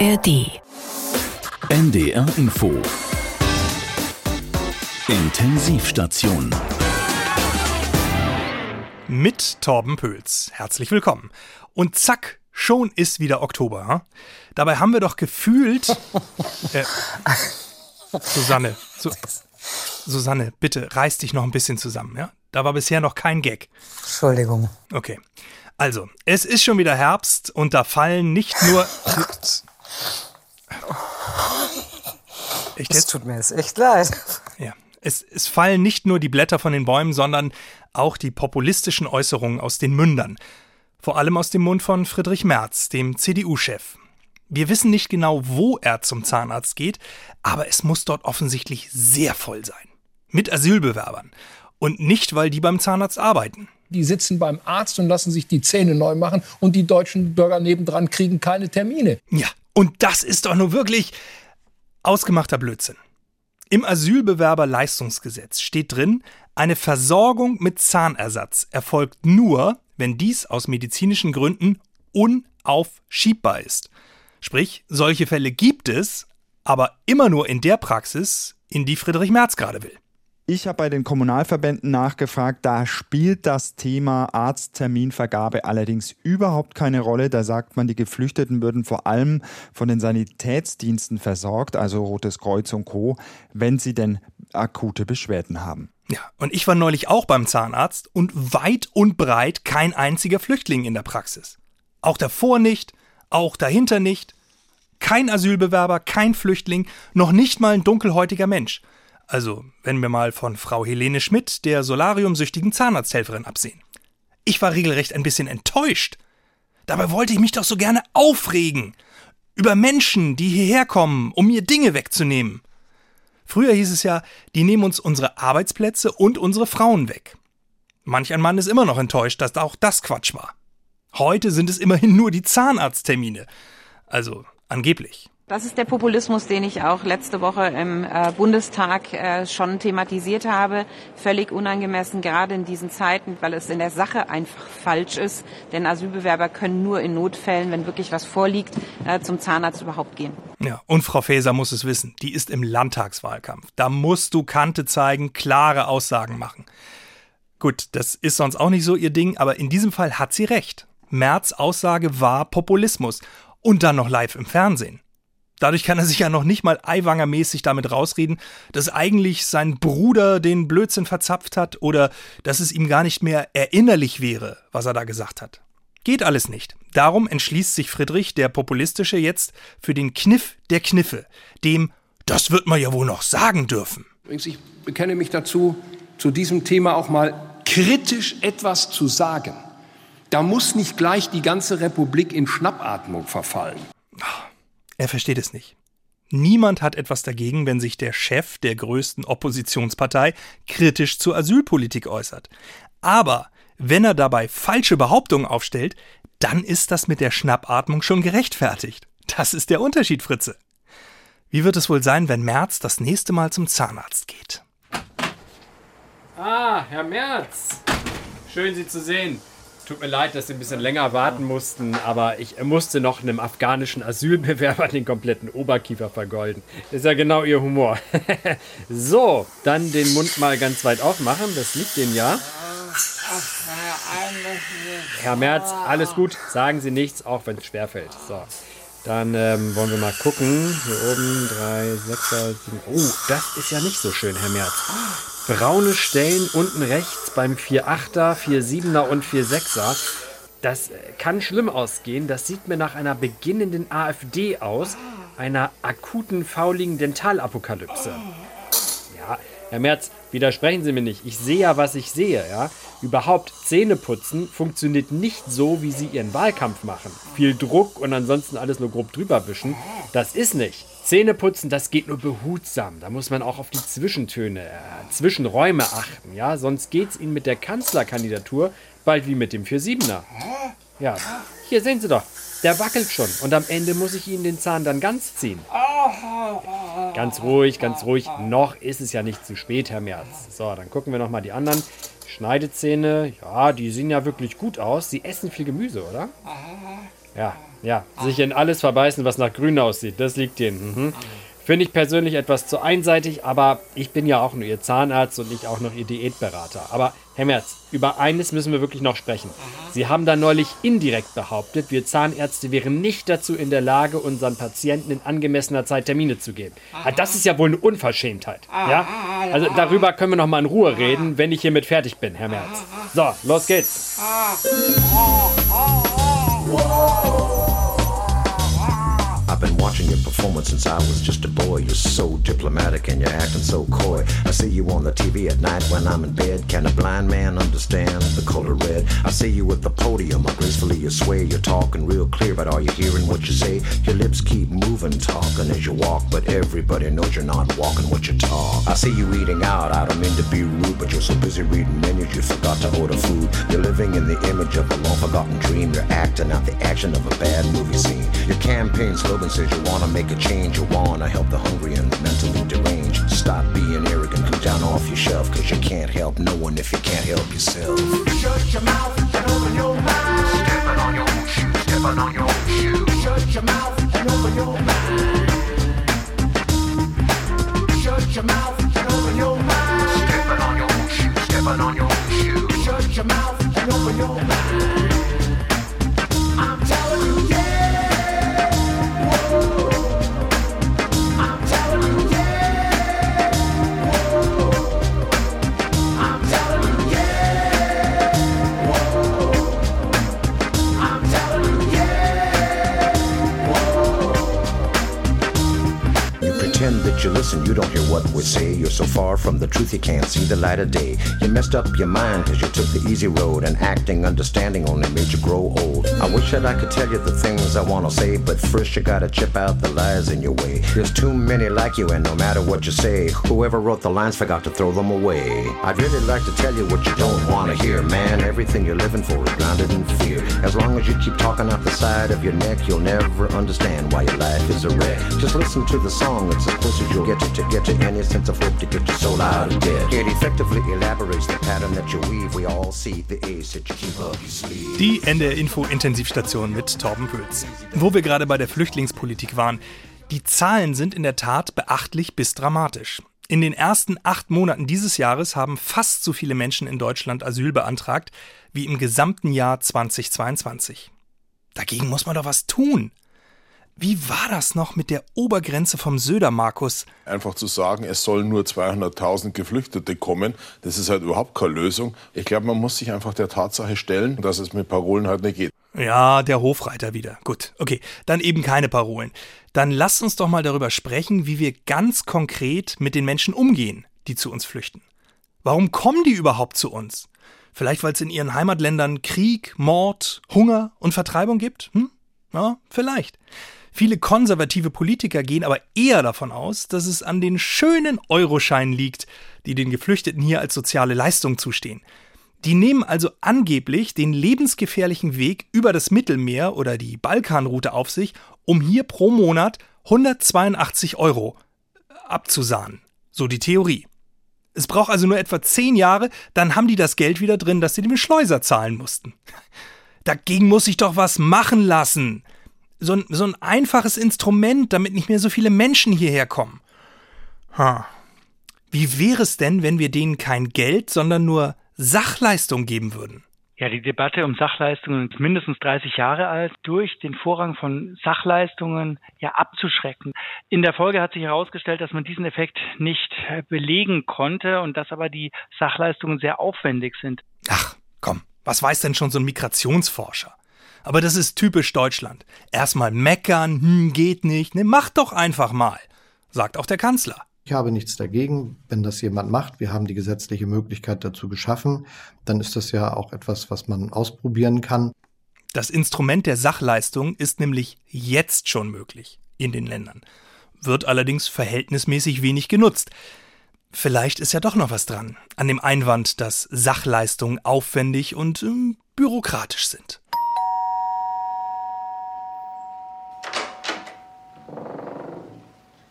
ARD. NDR Info. Intensivstation. Mit Torben Pöls. Herzlich willkommen. Und zack, schon ist wieder Oktober. Hm? Dabei haben wir doch gefühlt. Äh, Susanne, Su Susanne, bitte reiß dich noch ein bisschen zusammen, ja? Da war bisher noch kein Gag. Entschuldigung. Okay. Also, es ist schon wieder Herbst und da fallen nicht nur. Echt Es tut mir jetzt echt leid. Ja. Es, es fallen nicht nur die Blätter von den Bäumen, sondern auch die populistischen Äußerungen aus den Mündern. Vor allem aus dem Mund von Friedrich Merz, dem CDU-Chef. Wir wissen nicht genau, wo er zum Zahnarzt geht, aber es muss dort offensichtlich sehr voll sein. Mit Asylbewerbern. Und nicht, weil die beim Zahnarzt arbeiten. Die sitzen beim Arzt und lassen sich die Zähne neu machen und die deutschen Bürger nebendran kriegen keine Termine. Ja, und das ist doch nur wirklich ausgemachter Blödsinn. Im Asylbewerberleistungsgesetz steht drin, eine Versorgung mit Zahnersatz erfolgt nur, wenn dies aus medizinischen Gründen unaufschiebbar ist. Sprich, solche Fälle gibt es, aber immer nur in der Praxis, in die Friedrich Merz gerade will. Ich habe bei den Kommunalverbänden nachgefragt, da spielt das Thema Arztterminvergabe allerdings überhaupt keine Rolle. Da sagt man, die Geflüchteten würden vor allem von den Sanitätsdiensten versorgt, also Rotes Kreuz und Co., wenn sie denn akute Beschwerden haben. Ja, und ich war neulich auch beim Zahnarzt und weit und breit kein einziger Flüchtling in der Praxis. Auch davor nicht, auch dahinter nicht. Kein Asylbewerber, kein Flüchtling, noch nicht mal ein dunkelhäutiger Mensch. Also, wenn wir mal von Frau Helene Schmidt, der solariumsüchtigen Zahnarzthelferin, absehen. Ich war regelrecht ein bisschen enttäuscht. Dabei wollte ich mich doch so gerne aufregen. Über Menschen, die hierher kommen, um mir Dinge wegzunehmen. Früher hieß es ja, die nehmen uns unsere Arbeitsplätze und unsere Frauen weg. Manch ein Mann ist immer noch enttäuscht, dass auch das Quatsch war. Heute sind es immerhin nur die Zahnarzttermine. Also angeblich. Das ist der Populismus, den ich auch letzte Woche im äh, Bundestag äh, schon thematisiert habe. Völlig unangemessen, gerade in diesen Zeiten, weil es in der Sache einfach falsch ist. Denn Asylbewerber können nur in Notfällen, wenn wirklich was vorliegt, äh, zum Zahnarzt überhaupt gehen. Ja, und Frau Faeser muss es wissen. Die ist im Landtagswahlkampf. Da musst du Kante zeigen, klare Aussagen machen. Gut, das ist sonst auch nicht so ihr Ding, aber in diesem Fall hat sie recht. Merz Aussage war Populismus. Und dann noch live im Fernsehen. Dadurch kann er sich ja noch nicht mal Eiwanger-mäßig damit rausreden, dass eigentlich sein Bruder den Blödsinn verzapft hat oder dass es ihm gar nicht mehr erinnerlich wäre, was er da gesagt hat. Geht alles nicht. Darum entschließt sich Friedrich, der Populistische, jetzt für den Kniff der Kniffe, dem das wird man ja wohl noch sagen dürfen. Ich bekenne mich dazu, zu diesem Thema auch mal kritisch etwas zu sagen. Da muss nicht gleich die ganze Republik in Schnappatmung verfallen. Er versteht es nicht. Niemand hat etwas dagegen, wenn sich der Chef der größten Oppositionspartei kritisch zur Asylpolitik äußert. Aber wenn er dabei falsche Behauptungen aufstellt, dann ist das mit der Schnappatmung schon gerechtfertigt. Das ist der Unterschied, Fritze. Wie wird es wohl sein, wenn Merz das nächste Mal zum Zahnarzt geht? Ah, Herr Merz. Schön, Sie zu sehen. Tut mir leid, dass Sie ein bisschen länger warten mussten, aber ich musste noch einem afghanischen Asylbewerber den kompletten Oberkiefer vergolden. Ist ja genau Ihr Humor. so, dann den Mund mal ganz weit aufmachen, das liegt dem ja. Herr Merz, alles gut, sagen Sie nichts, auch wenn es schwerfällt. So. Dann ähm, wollen wir mal gucken. Hier oben 3, 6, 7. Oh, das ist ja nicht so schön, Herr Merz braune Stellen unten rechts beim 4,8er, 4,7er und 4,6er. Das kann schlimm ausgehen. Das sieht mir nach einer beginnenden AfD aus, einer akuten fauligen Dentalapokalypse. Ja, Herr Merz, widersprechen Sie mir nicht. Ich sehe ja, was ich sehe. Ja? Überhaupt Zähneputzen funktioniert nicht so, wie Sie Ihren Wahlkampf machen. Viel Druck und ansonsten alles nur grob drüber wischen. Das ist nicht. Zähneputzen, das geht nur behutsam. Da muss man auch auf die Zwischentöne, äh, Zwischenräume achten. Ja? Sonst geht es Ihnen mit der Kanzlerkandidatur bald wie mit dem 4-7er. Ja, hier sehen Sie doch. Der wackelt schon und am Ende muss ich Ihnen den Zahn dann ganz ziehen. Ganz ruhig, ganz ruhig. Noch ist es ja nicht zu spät, Herr Merz. So, dann gucken wir nochmal die anderen Schneidezähne, ja, die sehen ja wirklich gut aus. Sie essen viel Gemüse, oder? Ja, ja. Sich in alles verbeißen, was nach grün aussieht. Das liegt ihnen. Mhm. Finde ich persönlich etwas zu einseitig, aber ich bin ja auch nur Ihr Zahnarzt und nicht auch noch Ihr Diätberater. Aber Herr Merz, über eines müssen wir wirklich noch sprechen. Sie haben da neulich indirekt behauptet, wir Zahnärzte wären nicht dazu in der Lage, unseren Patienten in angemessener Zeit Termine zu geben. Ah, das ist ja wohl eine Unverschämtheit. Ja? Also darüber können wir noch mal in Ruhe reden, wenn ich hiermit fertig bin, Herr Merz. So, los geht's. Been watching your performance since I was just a boy. You're so diplomatic and you're acting so coy. I see you on the TV at night when I'm in bed. Can a blind man understand the color red? I see you at the podium, I gracefully you sway. You're talking real clear, but are you hearing what you say? Your lips keep moving, talking as you walk, but everybody knows you're not walking what you talk. I see you eating out, I don't mean to be rude, but you're so busy reading menus you forgot to order food. You're living in the image of a long forgotten dream. You're acting out the action of a bad movie scene. Your campaign slogan says you wanna make a change, you wanna help the hungry and the mentally deranged. Stop being arrogant, come down off your shelf, cause you can't help no one if you can't help yourself. Shut your mouth and open your mind. Stepping on your own shoes, stepping on your own shoes. Shut your mouth and open your mind. Shut your mouth and open your mind. Stepping on your own shoes, stepping on your own shoes. Shut your mouth and open your mind. You listen, you don't hear what we say. You're so far from the truth, you can't see the light of day. You messed up your mind because you took the easy road, and acting, understanding only made you grow old. I wish that I could tell you the things I want to say, but first you gotta chip out the lies in your way. There's too many like you, and no matter what you say, whoever wrote the lines forgot to throw them away. I'd really like to tell you what you don't want to hear, man. Everything you're living for is grounded in fear. As long as you keep talking out the side of your neck, you'll never understand why your life is a wreck. Just listen to the song, it's as close as you'll get to, to get to any sense of hope to get your soul out of debt. It effectively elaborates the pattern that you weave. We all see the ace that you keep up your sleeve. Die NDR Info Intensivstation mit Torben Pölz. Wo wir gerade bei der Flüchtlingspolitik waren. Die Zahlen sind in der Tat beachtlich bis dramatisch. In den ersten acht Monaten dieses Jahres haben fast so viele Menschen in Deutschland Asyl beantragt wie im gesamten Jahr 2022. Dagegen muss man doch was tun. Wie war das noch mit der Obergrenze vom Söder, Markus? Einfach zu sagen, es sollen nur 200.000 Geflüchtete kommen, das ist halt überhaupt keine Lösung. Ich glaube, man muss sich einfach der Tatsache stellen, dass es mit Parolen halt nicht geht. Ja, der Hofreiter wieder. Gut, okay, dann eben keine Parolen. Dann lasst uns doch mal darüber sprechen, wie wir ganz konkret mit den Menschen umgehen, die zu uns flüchten. Warum kommen die überhaupt zu uns? Vielleicht, weil es in ihren Heimatländern Krieg, Mord, Hunger und Vertreibung gibt? Hm? Ja, vielleicht. Viele konservative Politiker gehen aber eher davon aus, dass es an den schönen Euroscheinen liegt, die den Geflüchteten hier als soziale Leistung zustehen. Die nehmen also angeblich den lebensgefährlichen Weg über das Mittelmeer oder die Balkanroute auf sich, um hier pro Monat 182 Euro abzusahnen. So die Theorie. Es braucht also nur etwa zehn Jahre, dann haben die das Geld wieder drin, das sie dem Schleuser zahlen mussten. Dagegen muss ich doch was machen lassen so ein, so ein einfaches Instrument, damit nicht mehr so viele Menschen hierher kommen. Ha. Wie wäre es denn, wenn wir denen kein Geld, sondern nur Sachleistung geben würden? Ja, die Debatte um Sachleistungen ist mindestens 30 Jahre alt, durch den Vorrang von Sachleistungen ja abzuschrecken. In der Folge hat sich herausgestellt, dass man diesen Effekt nicht belegen konnte und dass aber die Sachleistungen sehr aufwendig sind. Ach, komm, was weiß denn schon so ein Migrationsforscher? Aber das ist typisch Deutschland. Erstmal meckern, hm, geht nicht, ne, mach doch einfach mal, sagt auch der Kanzler. Ich habe nichts dagegen, wenn das jemand macht. Wir haben die gesetzliche Möglichkeit dazu geschaffen. Dann ist das ja auch etwas, was man ausprobieren kann. Das Instrument der Sachleistung ist nämlich jetzt schon möglich in den Ländern, wird allerdings verhältnismäßig wenig genutzt. Vielleicht ist ja doch noch was dran an dem Einwand, dass Sachleistungen aufwendig und äh, bürokratisch sind.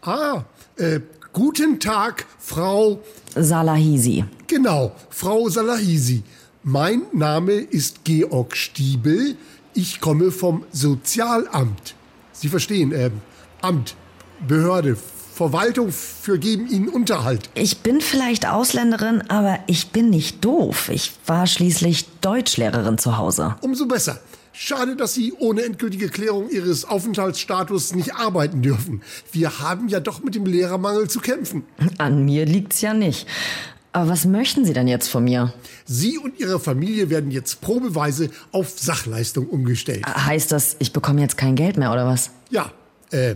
Ah, äh, Guten Tag, Frau Salahisi. Genau, Frau Salahisi. Mein Name ist Georg Stiebel. Ich komme vom Sozialamt. Sie verstehen, äh, Amt, Behörde, Verwaltung für geben Ihnen Unterhalt. Ich bin vielleicht Ausländerin, aber ich bin nicht doof. Ich war schließlich Deutschlehrerin zu Hause. Umso besser. Schade, dass Sie ohne endgültige Klärung Ihres Aufenthaltsstatus nicht arbeiten dürfen. Wir haben ja doch mit dem Lehrermangel zu kämpfen. An mir liegt's ja nicht. Aber was möchten Sie denn jetzt von mir? Sie und Ihre Familie werden jetzt probeweise auf Sachleistung umgestellt. Heißt das, ich bekomme jetzt kein Geld mehr oder was? Ja, äh, äh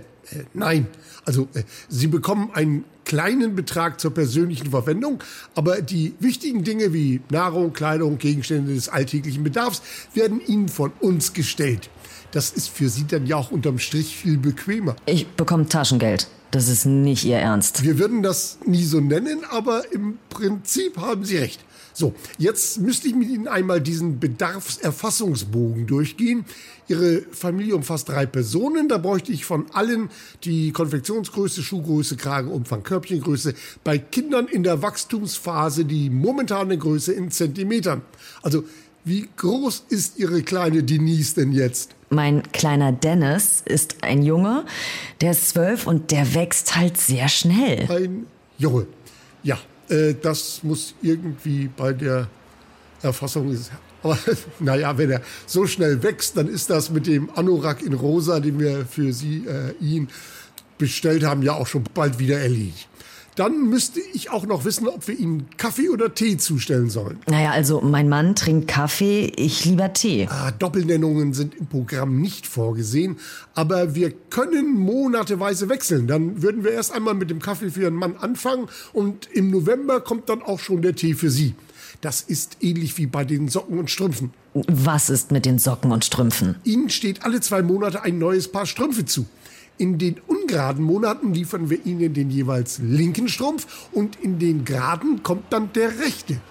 nein. Also, äh, Sie bekommen einen kleinen Betrag zur persönlichen Verwendung, aber die wichtigen Dinge wie Nahrung, Kleidung, Gegenstände des alltäglichen Bedarfs werden Ihnen von uns gestellt. Das ist für Sie dann ja auch unterm Strich viel bequemer. Ich bekomme Taschengeld. Das ist nicht Ihr Ernst. Wir würden das nie so nennen, aber im Prinzip haben Sie recht. So, jetzt müsste ich mit Ihnen einmal diesen Bedarfserfassungsbogen durchgehen. Ihre Familie umfasst drei Personen. Da bräuchte ich von allen die Konfektionsgröße, Schuhgröße, Kragenumfang, Körbchengröße. Bei Kindern in der Wachstumsphase die momentane Größe in Zentimetern. Also, wie groß ist Ihre kleine Denise denn jetzt? Mein kleiner Dennis ist ein Junge, der ist zwölf und der wächst halt sehr schnell. Ein Junge. Ja, äh, das muss irgendwie bei der Erfassung ist. Aber naja, wenn er so schnell wächst, dann ist das mit dem Anorak in Rosa, den wir für Sie, äh, ihn bestellt haben, ja auch schon bald wieder erledigt. Dann müsste ich auch noch wissen, ob wir Ihnen Kaffee oder Tee zustellen sollen. Naja, also mein Mann trinkt Kaffee, ich lieber Tee. Ah, Doppelnennungen sind im Programm nicht vorgesehen, aber wir können monateweise wechseln. Dann würden wir erst einmal mit dem Kaffee für Ihren Mann anfangen und im November kommt dann auch schon der Tee für Sie. Das ist ähnlich wie bei den Socken und Strümpfen. Was ist mit den Socken und Strümpfen? Ihnen steht alle zwei Monate ein neues Paar Strümpfe zu. In den ungeraden Monaten liefern wir Ihnen den jeweils linken Strumpf und in den geraden kommt dann der rechte.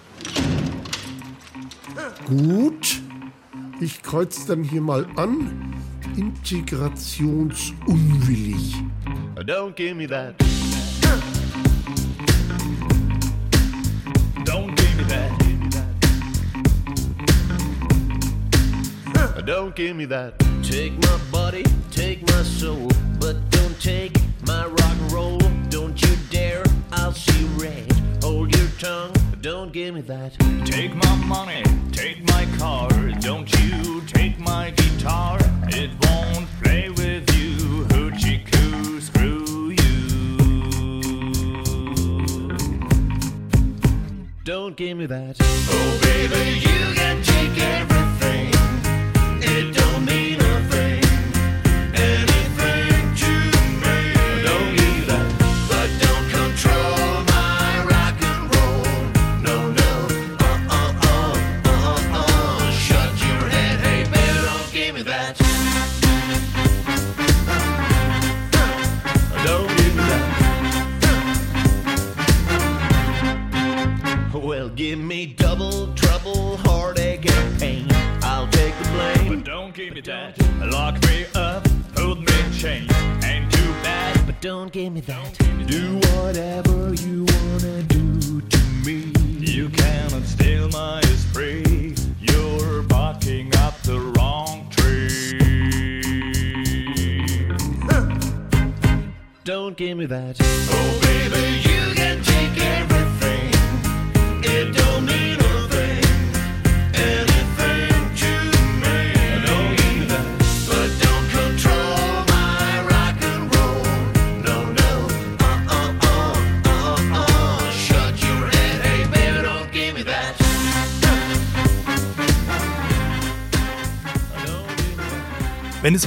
Gut. Ich kreuze dann hier mal an. Integrationsunwillig. Don't give me that. Don't give me that. Don't give me that. Take my body, take my soul, but don't take my rock and roll. Don't you dare, I'll see red. Hold your tongue, don't give me that. Take my money, take my car, don't you take my guitar. It won't play with you, hoochie coo, screw you. Don't give me that. Oh, baby, you can take everything. That.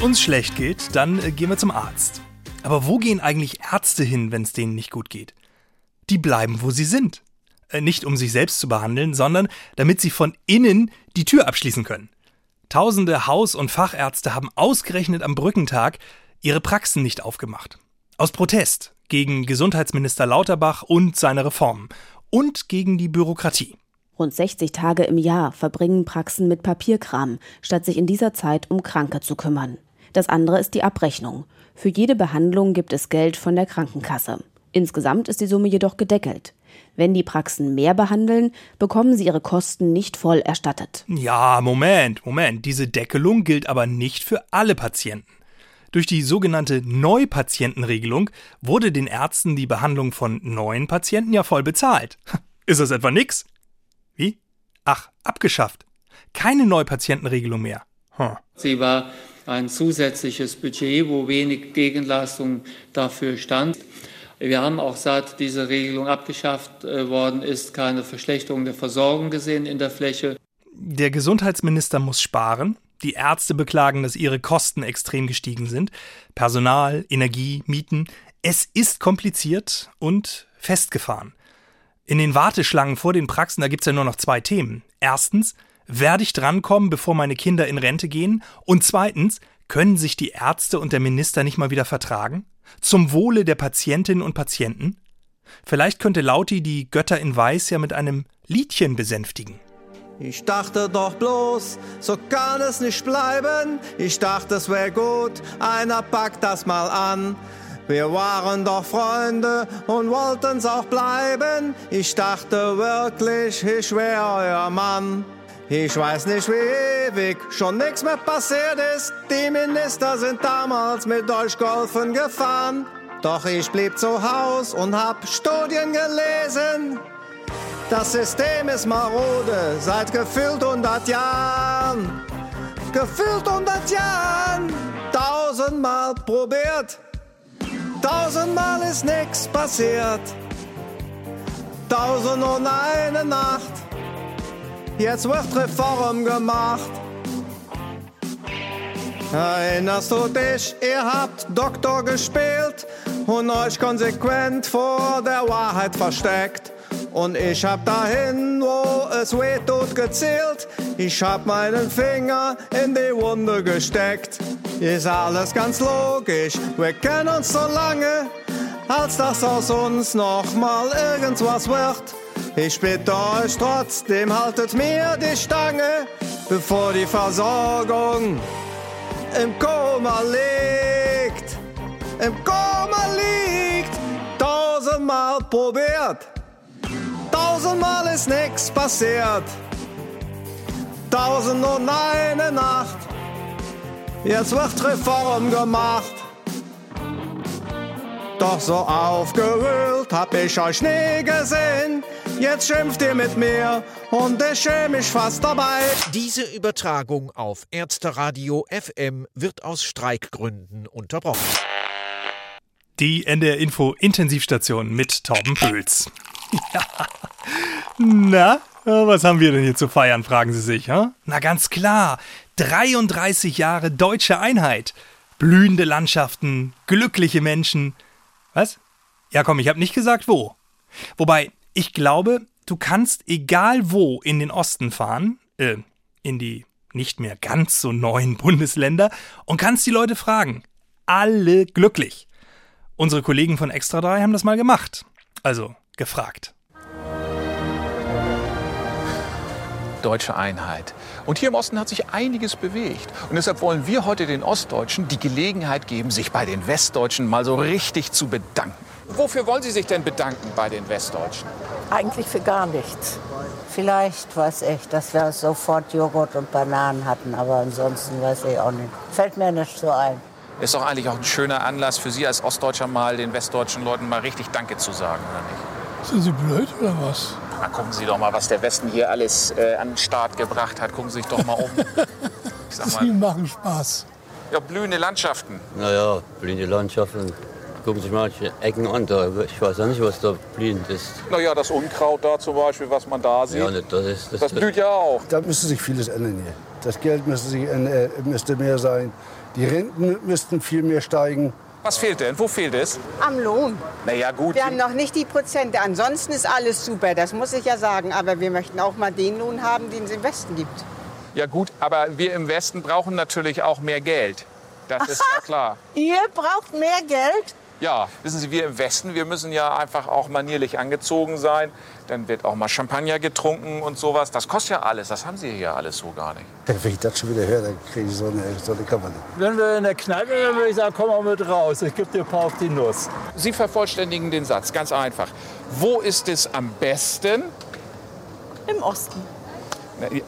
Uns schlecht geht, dann äh, gehen wir zum Arzt. Aber wo gehen eigentlich Ärzte hin, wenn es denen nicht gut geht? Die bleiben, wo sie sind. Äh, Nicht um sich selbst zu behandeln, sondern damit sie von innen die Tür abschließen können. Tausende Haus- und Fachärzte haben ausgerechnet am Brückentag ihre Praxen nicht aufgemacht. Aus Protest gegen Gesundheitsminister Lauterbach und seine Reformen und gegen die Bürokratie. Rund 60 Tage im Jahr verbringen Praxen mit Papierkram, statt sich in dieser Zeit um Kranke zu kümmern. Das andere ist die Abrechnung. Für jede Behandlung gibt es Geld von der Krankenkasse. Insgesamt ist die Summe jedoch gedeckelt. Wenn die Praxen mehr behandeln, bekommen sie ihre Kosten nicht voll erstattet. Ja, Moment, Moment. Diese Deckelung gilt aber nicht für alle Patienten. Durch die sogenannte Neupatientenregelung wurde den Ärzten die Behandlung von neuen Patienten ja voll bezahlt. Ist das etwa nix? Wie? Ach, abgeschafft. Keine Neupatientenregelung mehr. Hm. Sie war ein zusätzliches Budget, wo wenig Gegenleistung dafür stand. Wir haben auch seit diese Regelung abgeschafft äh, worden ist keine Verschlechterung der Versorgung gesehen in der Fläche. Der Gesundheitsminister muss sparen. Die Ärzte beklagen, dass ihre Kosten extrem gestiegen sind. Personal, Energie, Mieten. Es ist kompliziert und festgefahren. In den Warteschlangen vor den Praxen, da gibt's ja nur noch zwei Themen. Erstens, werde ich drankommen, bevor meine Kinder in Rente gehen? Und zweitens, können sich die Ärzte und der Minister nicht mal wieder vertragen? Zum Wohle der Patientinnen und Patienten? Vielleicht könnte Lauti die Götter in Weiß ja mit einem Liedchen besänftigen. Ich dachte doch bloß, so kann es nicht bleiben. Ich dachte, es wäre gut, einer packt das mal an. Wir waren doch Freunde und wollten's auch bleiben. Ich dachte wirklich, ich wär euer Mann. Ich weiß nicht, wie ewig schon nichts mehr passiert ist. Die Minister sind damals mit euch Golfen gefahren. Doch ich blieb zu Haus und hab Studien gelesen. Das System ist marode seit gefühlt 100 Jahren. Gefühlt 100 Jahren. Tausendmal probiert. Tausendmal ist nix passiert. Tausend und eine Nacht. Jetzt wird Reform gemacht. Erinnerst du dich, ihr habt Doktor gespielt und euch konsequent vor der Wahrheit versteckt. Und ich hab dahin, wo es weh tut, gezielt. Ich hab meinen Finger in die Wunde gesteckt. Ist alles ganz logisch, wir kennen uns so lange, als dass aus uns noch mal irgendwas wird. Ich bitte euch trotzdem, haltet mir die Stange, bevor die Versorgung im Koma liegt. Im Koma liegt, tausendmal probiert. Tausendmal ist nix passiert. Tausend und eine Nacht. Jetzt wird Reform gemacht. Doch so aufgewühlt hab ich euch nie gesehen. Jetzt schimpft ihr mit mir und ich schäme mich fast dabei. Diese Übertragung auf Ärzteradio FM wird aus Streikgründen unterbrochen. Die NDR Info Intensivstation mit Torben Pöls. Ja. Na, was haben wir denn hier zu feiern, fragen Sie sich, ha? Na ganz klar, 33 Jahre deutsche Einheit. Blühende Landschaften, glückliche Menschen. Was? Ja, komm, ich habe nicht gesagt wo. Wobei, ich glaube, du kannst egal wo in den Osten fahren, äh, in die nicht mehr ganz so neuen Bundesländer und kannst die Leute fragen. Alle glücklich. Unsere Kollegen von Extra 3 haben das mal gemacht. Also gefragt. Deutsche Einheit. Und hier im Osten hat sich einiges bewegt. Und deshalb wollen wir heute den Ostdeutschen die Gelegenheit geben, sich bei den Westdeutschen mal so richtig zu bedanken. Wofür wollen Sie sich denn bedanken bei den Westdeutschen? Eigentlich für gar nichts. Vielleicht weiß ich, dass wir sofort Joghurt und Bananen hatten, aber ansonsten weiß ich auch nicht. Fällt mir nicht so ein. Ist doch eigentlich auch ein schöner Anlass für Sie als Ostdeutscher mal den westdeutschen Leuten mal richtig Danke zu sagen, oder nicht? Sind Sie blöd oder was? Na, gucken Sie doch mal, was der Westen hier alles äh, an den Start gebracht hat. Gucken Sie sich doch mal um. Ich sag Sie mal, machen Spaß. ja, blühende Landschaften. Naja, blühende Landschaften. Gucken sich manche Ecken an. Da. Ich weiß ja nicht, was da blühend ist. Naja, das Unkraut da zum Beispiel, was man da sieht. Ja, nicht, das ist. Das blüht ja auch. Da müsste sich vieles ändern hier. Das Geld müsste, sich, äh, müsste mehr sein. Die Renten müssten viel mehr steigen. Was fehlt denn? Wo fehlt es? Am Lohn. Naja, gut. Wir haben noch nicht die Prozente. Ansonsten ist alles super, das muss ich ja sagen. Aber wir möchten auch mal den Lohn haben, den es im Westen gibt. Ja gut, aber wir im Westen brauchen natürlich auch mehr Geld. Das ist ja klar. Ihr braucht mehr Geld? Ja, wissen Sie, wir im Westen, wir müssen ja einfach auch manierlich angezogen sein. Dann wird auch mal Champagner getrunken und sowas. Das kostet ja alles. Das haben Sie hier alles so gar nicht. Wenn ich das schon wieder höre, dann kriege ich so eine, so eine Kammer. Wenn wir in der Kneipe sind, würde ich sagen, komm mal mit raus. Ich gebe dir ein paar auf die Nuss. Sie vervollständigen den Satz, ganz einfach. Wo ist es am besten? Im Osten.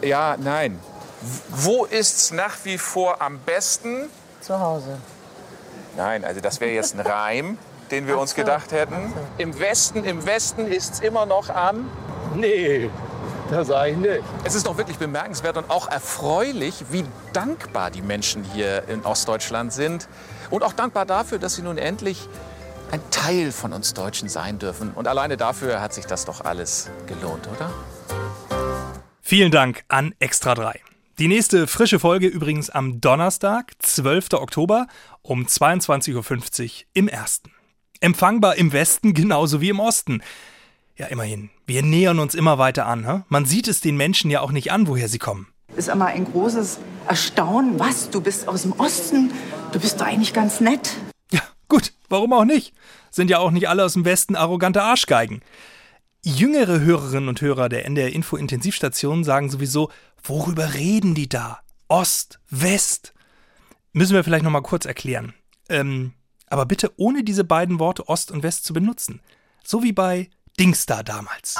Ja, nein. Wo ist es nach wie vor am besten? Zu Hause. Nein, also das wäre jetzt ein Reim, den wir uns gedacht hätten. Im Westen, im Westen ist es immer noch am. Nee, das sage ich nicht. Es ist doch wirklich bemerkenswert und auch erfreulich, wie dankbar die Menschen hier in Ostdeutschland sind. Und auch dankbar dafür, dass sie nun endlich ein Teil von uns Deutschen sein dürfen. Und alleine dafür hat sich das doch alles gelohnt, oder? Vielen Dank an Extra 3. Die nächste frische Folge übrigens am Donnerstag, 12. Oktober um 22.50 Uhr im Ersten. Empfangbar im Westen genauso wie im Osten. Ja, immerhin. Wir nähern uns immer weiter an. Hä? Man sieht es den Menschen ja auch nicht an, woher sie kommen. ist immer ein großes Erstaunen. Was, du bist aus dem Osten? Du bist doch eigentlich ganz nett. Gut, warum auch nicht? Sind ja auch nicht alle aus dem Westen arrogante Arschgeigen. Jüngere Hörerinnen und Hörer der NDR Info Intensivstation sagen sowieso, worüber reden die da? Ost, West. Müssen wir vielleicht noch mal kurz erklären. Ähm, aber bitte ohne diese beiden Worte Ost und West zu benutzen. So wie bei Dingsda damals.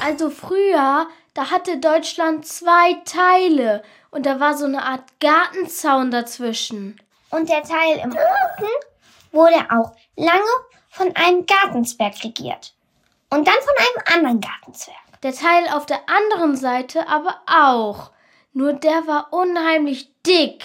Also früher, da hatte Deutschland zwei Teile und da war so eine Art Gartenzaun dazwischen. Und der Teil im Osten wurde auch lange von einem Gartenzwerg regiert. Und dann von einem anderen Gartenzwerg. Der Teil auf der anderen Seite aber auch. Nur der war unheimlich dick.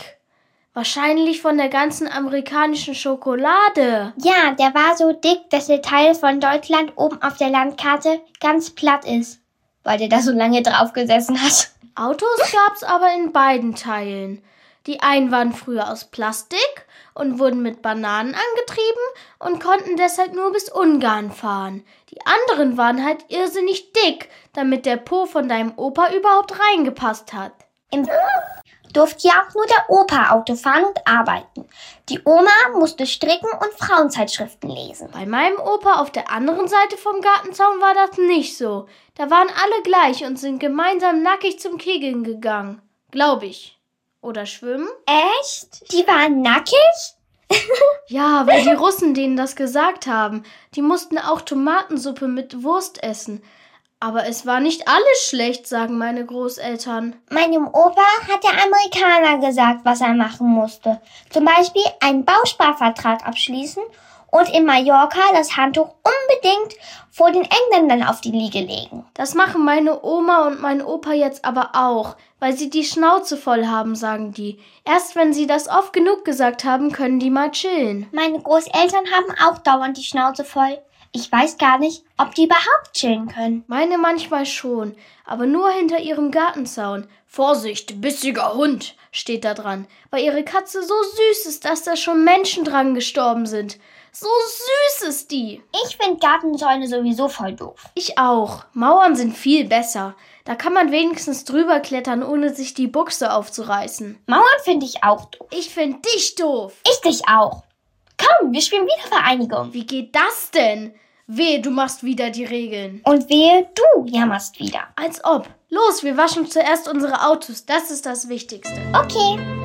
Wahrscheinlich von der ganzen amerikanischen Schokolade. Ja, der war so dick, dass der Teil von Deutschland oben auf der Landkarte ganz platt ist. Weil der da so lange drauf gesessen hat. Autos gab's aber in beiden Teilen. Die einen waren früher aus Plastik und wurden mit Bananen angetrieben und konnten deshalb nur bis Ungarn fahren. Die anderen waren halt irrsinnig dick, damit der Po von deinem Opa überhaupt reingepasst hat. Im durfte ja auch nur der Opa Auto fahren und arbeiten. Die Oma musste stricken und Frauenzeitschriften lesen. Bei meinem Opa auf der anderen Seite vom Gartenzaun war das nicht so. Da waren alle gleich und sind gemeinsam nackig zum Kegeln gegangen. Glaub ich. Oder schwimmen? Echt? Die waren nackig? Ja, weil die Russen denen das gesagt haben. Die mussten auch Tomatensuppe mit Wurst essen. Aber es war nicht alles schlecht, sagen meine Großeltern. Meinem Opa hat der Amerikaner gesagt, was er machen musste. Zum Beispiel einen Bausparvertrag abschließen und in Mallorca das Handtuch unbedingt vor den Engländern auf die Liege legen. Das machen meine Oma und mein Opa jetzt aber auch, weil sie die Schnauze voll haben, sagen die. Erst wenn sie das oft genug gesagt haben, können die mal chillen. Meine Großeltern haben auch dauernd die Schnauze voll. Ich weiß gar nicht, ob die überhaupt chillen können. Meine manchmal schon, aber nur hinter ihrem Gartenzaun. Vorsicht, bissiger Hund, steht da dran, weil ihre Katze so süß ist, dass da schon Menschen dran gestorben sind. So süß ist die. Ich finde Gartenzäune sowieso voll doof. Ich auch. Mauern sind viel besser. Da kann man wenigstens drüber klettern, ohne sich die Buchse aufzureißen. Mauern finde ich auch doof. Ich finde dich doof. Ich dich auch. Komm, wir spielen wieder Vereinigung. Wie geht das denn? Wehe, du machst wieder die Regeln. Und wehe, du jammerst wieder. Als ob. Los, wir waschen zuerst unsere Autos. Das ist das Wichtigste. Okay.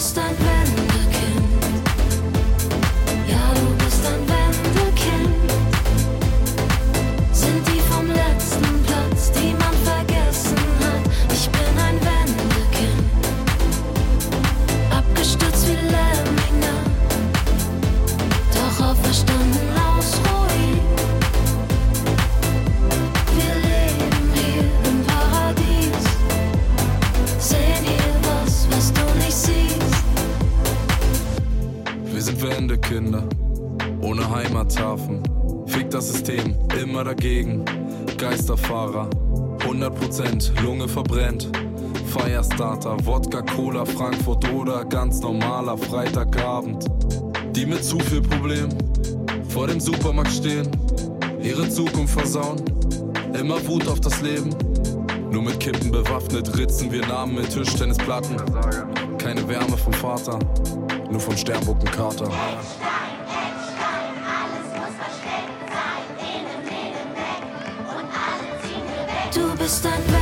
Du Wendekinder, ohne Heimathafen. Fick das System, immer dagegen. Geisterfahrer, 100% Lunge verbrennt. Firestarter, Wodka, Cola, Frankfurt oder ganz normaler Freitagabend. Die mit zu viel Problem vor dem Supermarkt stehen, ihre Zukunft versauen, immer Wut auf das Leben. Nur mit Kippen bewaffnet ritzen wir Namen mit Tischtennisplatten. Keine Wärme vom Vater, nur vom Sternbuckenkater. Du bist ein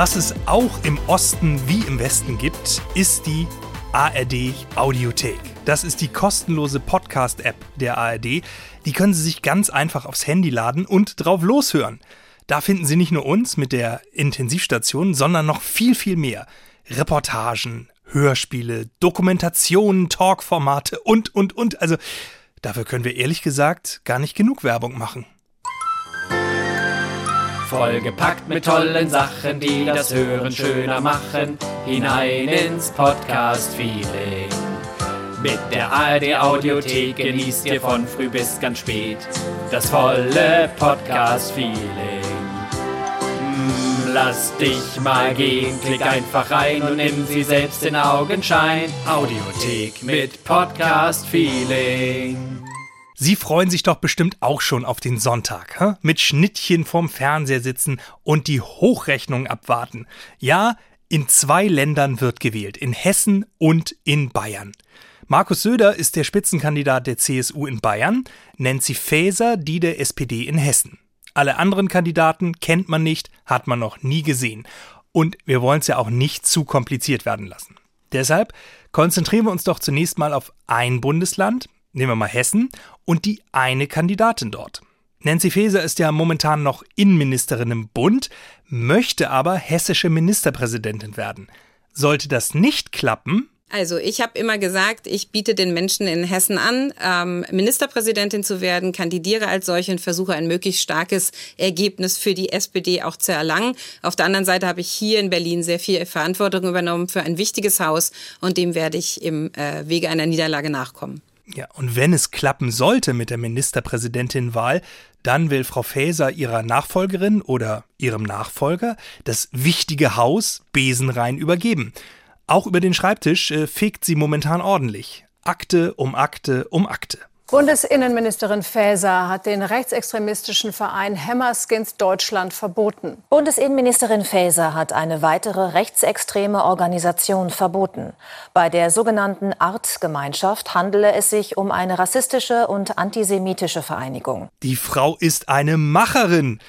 Was es auch im Osten wie im Westen gibt, ist die ARD Audiothek. Das ist die kostenlose Podcast-App der ARD. Die können Sie sich ganz einfach aufs Handy laden und drauf loshören. Da finden Sie nicht nur uns mit der Intensivstation, sondern noch viel, viel mehr. Reportagen, Hörspiele, Dokumentationen, Talkformate und, und, und. Also dafür können wir ehrlich gesagt gar nicht genug Werbung machen. Vollgepackt mit tollen Sachen, die das Hören schöner machen. Hinein ins Podcast-Feeling. Mit der ARD Audiothek genießt ihr von früh bis ganz spät das volle Podcast-Feeling. Mm, Lass dich mal gehen, klick einfach rein und nimm sie selbst in Augenschein. Audiothek mit Podcast-Feeling. Sie freuen sich doch bestimmt auch schon auf den Sonntag, hä? mit Schnittchen vorm Fernseher sitzen und die Hochrechnung abwarten. Ja, in zwei Ländern wird gewählt, in Hessen und in Bayern. Markus Söder ist der Spitzenkandidat der CSU in Bayern, Nancy Faeser die der SPD in Hessen. Alle anderen Kandidaten kennt man nicht, hat man noch nie gesehen. Und wir wollen es ja auch nicht zu kompliziert werden lassen. Deshalb konzentrieren wir uns doch zunächst mal auf ein Bundesland, nehmen wir mal Hessen, und die eine Kandidatin dort. Nancy Faeser ist ja momentan noch Innenministerin im Bund, möchte aber hessische Ministerpräsidentin werden. Sollte das nicht klappen, Also ich habe immer gesagt, ich biete den Menschen in Hessen an, ähm, Ministerpräsidentin zu werden, kandidiere als solche und versuche ein möglichst starkes Ergebnis für die SPD auch zu erlangen. Auf der anderen Seite habe ich hier in Berlin sehr viel Verantwortung übernommen für ein wichtiges Haus und dem werde ich im äh, Wege einer Niederlage nachkommen. Ja, und wenn es klappen sollte mit der Ministerpräsidentinwahl, dann will Frau Faeser ihrer Nachfolgerin oder ihrem Nachfolger das wichtige Haus besenrein übergeben. Auch über den Schreibtisch äh, fegt sie momentan ordentlich. Akte um Akte um Akte. Bundesinnenministerin Faeser hat den rechtsextremistischen Verein Hammerskins Deutschland verboten. Bundesinnenministerin Faeser hat eine weitere rechtsextreme Organisation verboten. Bei der sogenannten Artgemeinschaft handele es sich um eine rassistische und antisemitische Vereinigung. Die Frau ist eine Macherin.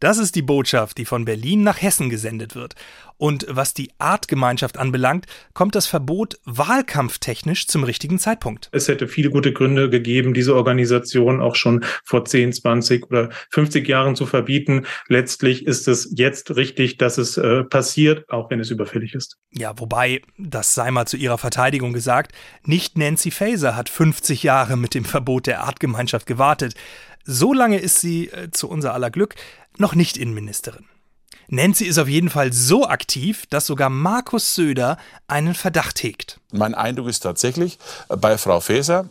Das ist die Botschaft, die von Berlin nach Hessen gesendet wird. Und was die Artgemeinschaft anbelangt, kommt das Verbot wahlkampftechnisch zum richtigen Zeitpunkt. Es hätte viele gute Gründe gegeben, diese Organisation auch schon vor 10, 20 oder 50 Jahren zu verbieten. Letztlich ist es jetzt richtig, dass es äh, passiert, auch wenn es überfällig ist. Ja, wobei, das sei mal zu ihrer Verteidigung gesagt, nicht Nancy Faeser hat 50 Jahre mit dem Verbot der Artgemeinschaft gewartet. So lange ist sie, äh, zu unser aller Glück, noch nicht Innenministerin. Nancy ist auf jeden Fall so aktiv, dass sogar Markus Söder einen Verdacht hegt. Mein Eindruck ist tatsächlich, äh, bei Frau Faeser,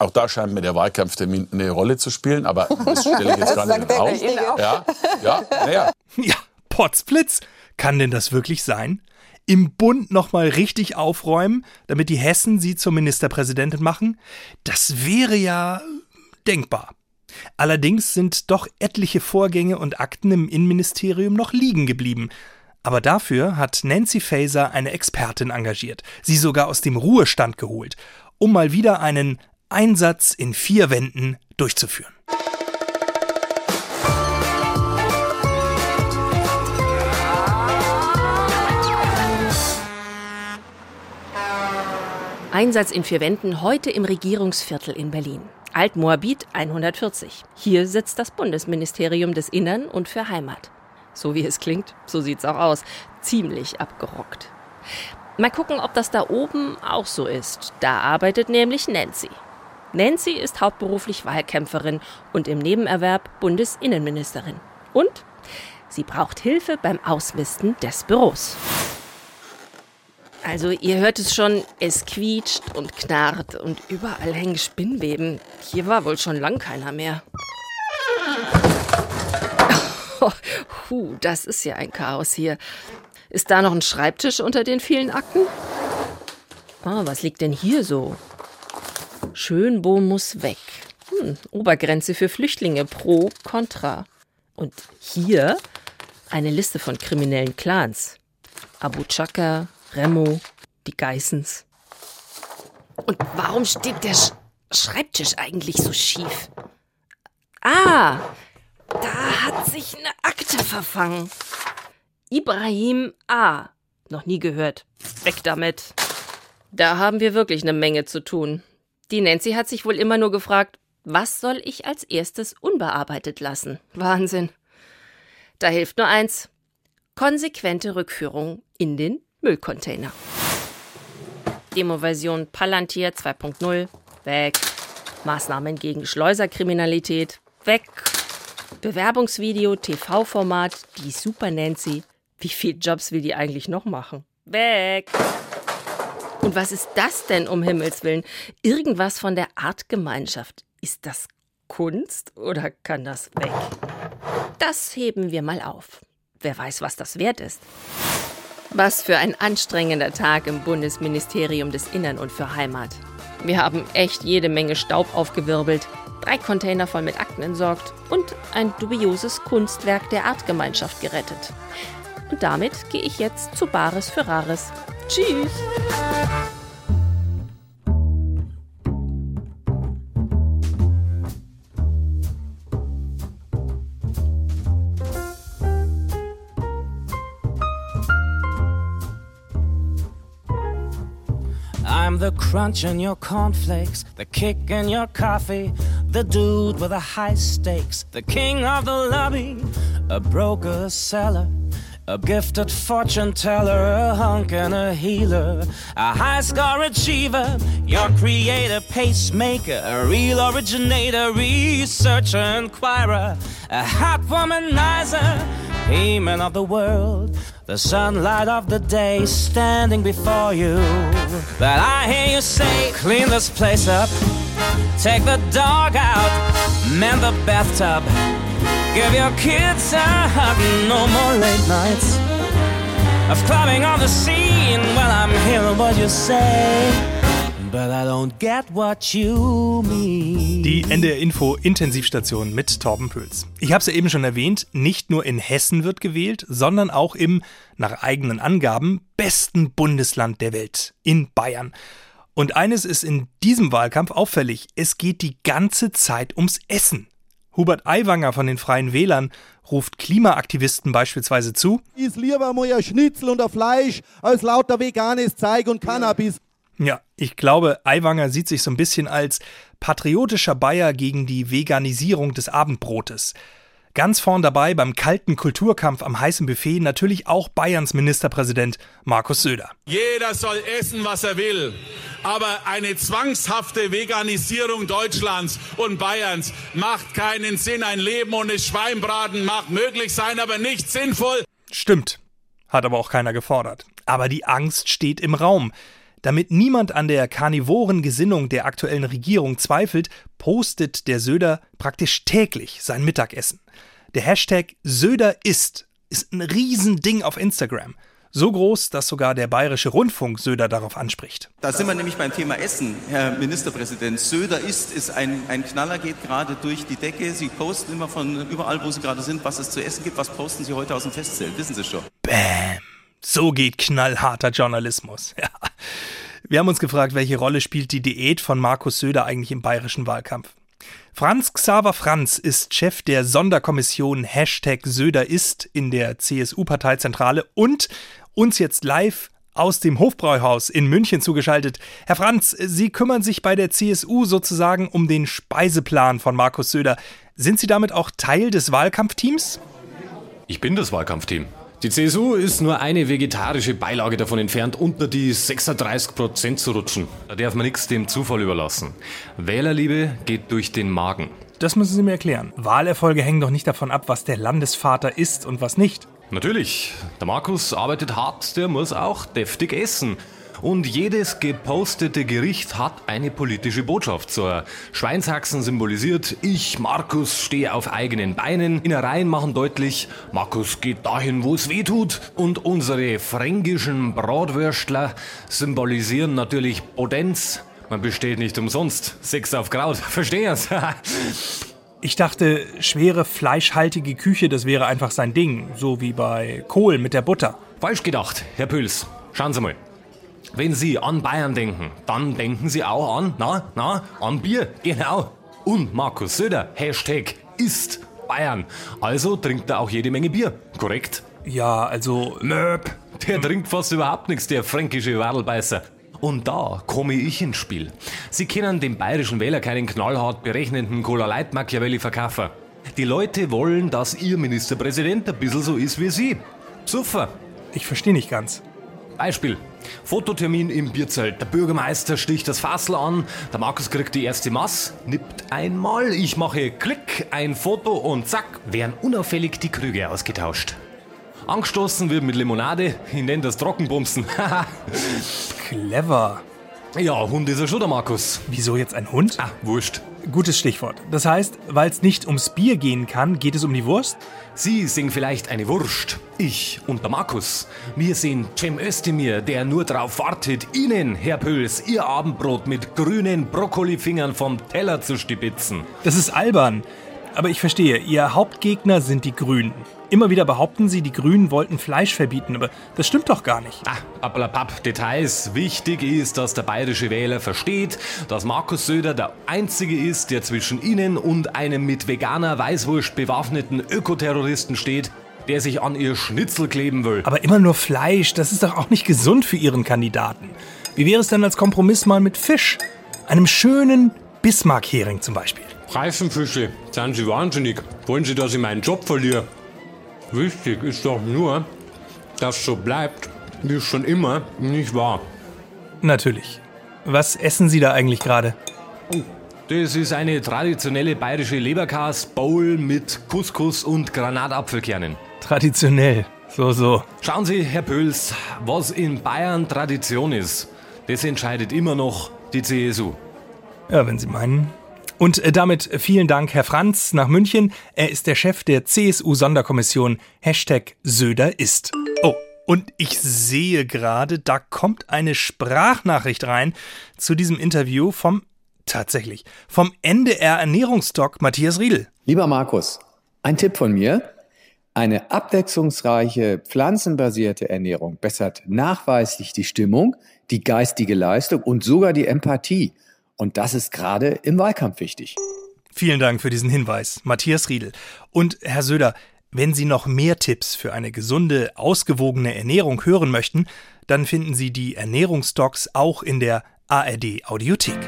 auch da scheint mir der Wahlkampftermin eine Rolle zu spielen, aber das stelle ich jetzt gar nicht Sagt auf. Ja, ja, naja. Ja, Potzblitz. Kann denn das wirklich sein? Im Bund nochmal richtig aufräumen, damit die Hessen sie zur Ministerpräsidentin machen? Das wäre ja denkbar. Allerdings sind doch etliche Vorgänge und Akten im Innenministerium noch liegen geblieben. Aber dafür hat Nancy Faeser eine Expertin engagiert, sie sogar aus dem Ruhestand geholt, um mal wieder einen Einsatz in vier Wänden durchzuführen. Einsatz in vier Wänden heute im Regierungsviertel in Berlin. Altmoabit 140. Hier sitzt das Bundesministerium des Innern und für Heimat. So wie es klingt, so sieht's auch aus. Ziemlich abgerockt. Mal gucken, ob das da oben auch so ist. Da arbeitet nämlich Nancy. Nancy ist hauptberuflich Wahlkämpferin und im Nebenerwerb Bundesinnenministerin. Und sie braucht Hilfe beim Ausmisten des Büros. Also ihr hört es schon, es quietscht und knarrt und überall hängen Spinnweben. Hier war wohl schon lang keiner mehr. Oh, Puh, das ist ja ein Chaos hier. Ist da noch ein Schreibtisch unter den vielen Akten? Ah, was liegt denn hier so? Schönbohm muss weg. Hm, Obergrenze für Flüchtlinge pro Contra. Und hier eine Liste von kriminellen Clans. Abu Chaka, Remo, die Geissens. Und warum steht der Sch Schreibtisch eigentlich so schief? Ah, da hat sich eine Akte verfangen. Ibrahim A. Noch nie gehört. Weg damit. Da haben wir wirklich eine Menge zu tun. Die Nancy hat sich wohl immer nur gefragt, was soll ich als erstes unbearbeitet lassen? Wahnsinn. Da hilft nur eins. Konsequente Rückführung in den Müllcontainer. Demo-Version Palantir 2.0. Weg. Maßnahmen gegen Schleuserkriminalität. Weg. Bewerbungsvideo, TV-Format, die Super Nancy. Wie viele Jobs will die eigentlich noch machen? Weg. Und was ist das denn, um Himmels Willen? Irgendwas von der Artgemeinschaft. Ist das Kunst oder kann das weg? Das heben wir mal auf. Wer weiß, was das wert ist. Was für ein anstrengender Tag im Bundesministerium des Innern und für Heimat. Wir haben echt jede Menge Staub aufgewirbelt, drei Container voll mit Akten entsorgt und ein dubioses Kunstwerk der Artgemeinschaft gerettet. Und damit gehe ich jetzt zu Bares für Rares. Tschüss! Crunch in your cornflakes, the kick in your coffee, the dude with the high stakes, the king of the lobby, a broker seller, a gifted fortune teller, a hunk and a healer, a high score achiever, your creator, pacemaker, a real originator, researcher, inquirer, a hot womanizer, Demon of the world, the sunlight of the day standing before you. But I hear you say, clean this place up, take the dog out, mend the bathtub, give your kids a hug, no more late nights of climbing on the scene. Well, I'm hearing what you say. But I don't get what you mean. Die NDR Info Intensivstation mit Torben Pöls. Ich habe es ja eben schon erwähnt, nicht nur in Hessen wird gewählt, sondern auch im, nach eigenen Angaben, besten Bundesland der Welt, in Bayern. Und eines ist in diesem Wahlkampf auffällig, es geht die ganze Zeit ums Essen. Hubert Aiwanger von den Freien Wählern ruft Klimaaktivisten beispielsweise zu, Ist lieber mal ein Schnitzel und ein Fleisch als lauter veganes Zeug und Cannabis. Ja, ich glaube, Aiwanger sieht sich so ein bisschen als patriotischer Bayer gegen die Veganisierung des Abendbrotes. Ganz vorn dabei beim kalten Kulturkampf am heißen Buffet natürlich auch Bayerns Ministerpräsident Markus Söder. Jeder soll essen, was er will. Aber eine zwangshafte Veganisierung Deutschlands und Bayerns macht keinen Sinn. Ein Leben ohne Schweinbraten mag möglich sein, aber nicht sinnvoll. Stimmt, hat aber auch keiner gefordert. Aber die Angst steht im Raum. Damit niemand an der karnivoren Gesinnung der aktuellen Regierung zweifelt, postet der Söder praktisch täglich sein Mittagessen. Der Hashtag Söder isst ist ein Riesending auf Instagram. So groß, dass sogar der bayerische Rundfunk Söder darauf anspricht. Da sind wir nämlich beim Thema Essen, Herr Ministerpräsident. Söder ist, ist ein, ein Knaller, geht gerade durch die Decke. Sie posten immer von überall, wo Sie gerade sind, was es zu essen gibt. Was posten Sie heute aus dem Festzelt? Wissen Sie schon. Bäm. So geht knallharter Journalismus. Ja. Wir haben uns gefragt, welche Rolle spielt die Diät von Markus Söder eigentlich im bayerischen Wahlkampf? Franz Xaver Franz ist Chef der Sonderkommission Hashtag Söder ist in der CSU-Parteizentrale und uns jetzt live aus dem Hofbräuhaus in München zugeschaltet. Herr Franz, Sie kümmern sich bei der CSU sozusagen um den Speiseplan von Markus Söder. Sind Sie damit auch Teil des Wahlkampfteams? Ich bin das Wahlkampfteam. Die CSU ist nur eine vegetarische Beilage davon entfernt, unter die 36 Prozent zu rutschen. Da darf man nichts dem Zufall überlassen. Wählerliebe geht durch den Magen. Das müssen Sie mir erklären. Wahlerfolge hängen doch nicht davon ab, was der Landesvater isst und was nicht. Natürlich, der Markus arbeitet hart, der muss auch deftig essen. Und jedes gepostete Gericht hat eine politische Botschaft. So ein Schweinshaxen symbolisiert, ich, Markus, stehe auf eigenen Beinen. Innereien machen deutlich, Markus geht dahin, wo es weh tut. Und unsere fränkischen Bratwürstler symbolisieren natürlich Potenz. Man besteht nicht umsonst. Sechs auf Kraut, verstehst Ich dachte, schwere fleischhaltige Küche, das wäre einfach sein Ding. So wie bei Kohl mit der Butter. Falsch gedacht, Herr Püls. Schauen Sie mal. Wenn Sie an Bayern denken, dann denken Sie auch an, na, na, an Bier, genau. Und Markus Söder, Hashtag ist Bayern. Also trinkt er auch jede Menge Bier, korrekt? Ja, also... Möp, der trinkt fast überhaupt nichts, der fränkische Wadelbeißer. Und da komme ich ins Spiel. Sie können dem bayerischen Wähler keinen knallhart berechnenden Cola Light Machiavelli verkaufen. Die Leute wollen, dass ihr Ministerpräsident ein bisschen so ist wie Sie. Super. Ich verstehe nicht ganz. Beispiel. Fototermin im Bierzelt. Der Bürgermeister sticht das Fassel an, der Markus kriegt die erste Mass, nippt einmal, ich mache Klick, ein Foto und zack, werden unauffällig die Krüge ausgetauscht. Angestoßen wird mit Limonade, ich nenne das Trockenbumsen. Clever. Ja, Hund ist er schon, der Markus. Wieso jetzt ein Hund? Ah, Wurscht. Gutes Stichwort. Das heißt, weil es nicht ums Bier gehen kann, geht es um die Wurst? Sie sehen vielleicht eine Wurst. Ich und der Markus. Wir sehen Cem Özdemir, der nur darauf wartet, Ihnen, Herr Pöls, Ihr Abendbrot mit grünen Brokkolifingern vom Teller zu stibitzen. Das ist albern. Aber ich verstehe, Ihr Hauptgegner sind die Grünen. Immer wieder behaupten Sie, die Grünen wollten Fleisch verbieten, aber das stimmt doch gar nicht. Ah, Appalapapp, Details. Wichtig ist, dass der bayerische Wähler versteht, dass Markus Söder der Einzige ist, der zwischen Ihnen und einem mit veganer Weißwurst bewaffneten Ökoterroristen steht, der sich an ihr Schnitzel kleben will. Aber immer nur Fleisch, das ist doch auch nicht gesund für Ihren Kandidaten. Wie wäre es denn als Kompromiss mal mit Fisch? Einem schönen Bismarck-Hering zum Beispiel. Reifenfische, sind Sie wahnsinnig? Wollen Sie, dass ich meinen Job verliere? Wichtig ist doch nur, dass so bleibt, wie es schon immer nicht war. Natürlich. Was essen Sie da eigentlich gerade? Das ist eine traditionelle bayerische Leberkas-Bowl mit Couscous und Granatapfelkernen. Traditionell. So, so. Schauen Sie, Herr Pöls, was in Bayern Tradition ist, das entscheidet immer noch die CSU. Ja, wenn Sie meinen. Und äh, damit vielen Dank, Herr Franz, nach München. Er ist der Chef der CSU-Sonderkommission Hashtag Söder ist. Oh, und ich sehe gerade, da kommt eine Sprachnachricht rein zu diesem Interview vom, tatsächlich, vom NDR Ernährungsdoc Matthias Riedel. Lieber Markus, ein Tipp von mir. Eine abwechslungsreiche pflanzenbasierte Ernährung bessert nachweislich die Stimmung, die geistige Leistung und sogar die Empathie. Und das ist gerade im Wahlkampf wichtig. Vielen Dank für diesen Hinweis, Matthias Riedel. Und Herr Söder, wenn Sie noch mehr Tipps für eine gesunde, ausgewogene Ernährung hören möchten, dann finden Sie die Ernährungsdocs auch in der ARD Audiothek.